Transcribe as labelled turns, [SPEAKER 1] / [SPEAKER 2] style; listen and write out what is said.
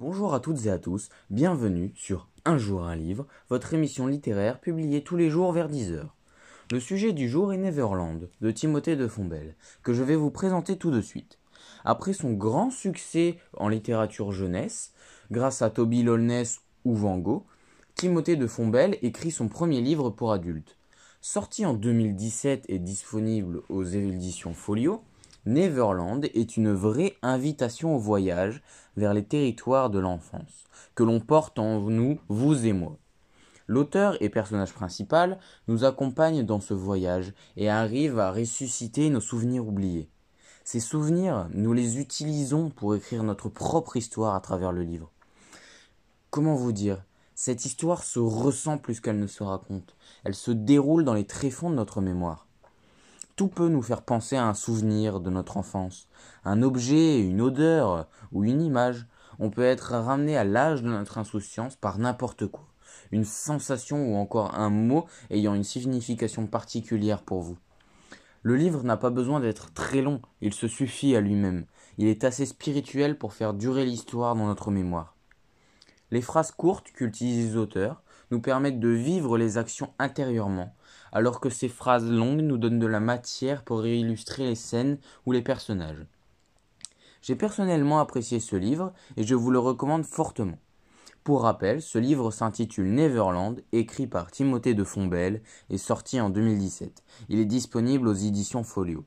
[SPEAKER 1] Bonjour à toutes et à tous, bienvenue sur Un jour un livre, votre émission littéraire publiée tous les jours vers 10h. Le sujet du jour est Neverland de Timothée de Fombelle, que je vais vous présenter tout de suite. Après son grand succès en littérature jeunesse, grâce à Toby Lolness ou Van Gogh, Timothée de Fombelle écrit son premier livre pour adultes. Sorti en 2017 et disponible aux éditions Folio, Neverland est une vraie invitation au voyage vers les territoires de l'enfance, que l'on porte en nous, vous et moi. L'auteur et personnage principal nous accompagne dans ce voyage et arrive à ressusciter nos souvenirs oubliés. Ces souvenirs, nous les utilisons pour écrire notre propre histoire à travers le livre. Comment vous dire? Cette histoire se ressent plus qu'elle ne se raconte. Elle se déroule dans les tréfonds de notre mémoire. Tout peut nous faire penser à un souvenir de notre enfance, un objet, une odeur ou une image. On peut être ramené à l'âge de notre insouciance par n'importe quoi, une sensation ou encore un mot ayant une signification particulière pour vous. Le livre n'a pas besoin d'être très long, il se suffit à lui-même. Il est assez spirituel pour faire durer l'histoire dans notre mémoire. Les phrases courtes qu'utilisent les auteurs nous permettent de vivre les actions intérieurement, alors que ces phrases longues nous donnent de la matière pour illustrer les scènes ou les personnages. J'ai personnellement apprécié ce livre et je vous le recommande fortement. Pour rappel, ce livre s'intitule Neverland, écrit par Timothée de Fombelle et sorti en 2017. Il est disponible aux éditions Folio.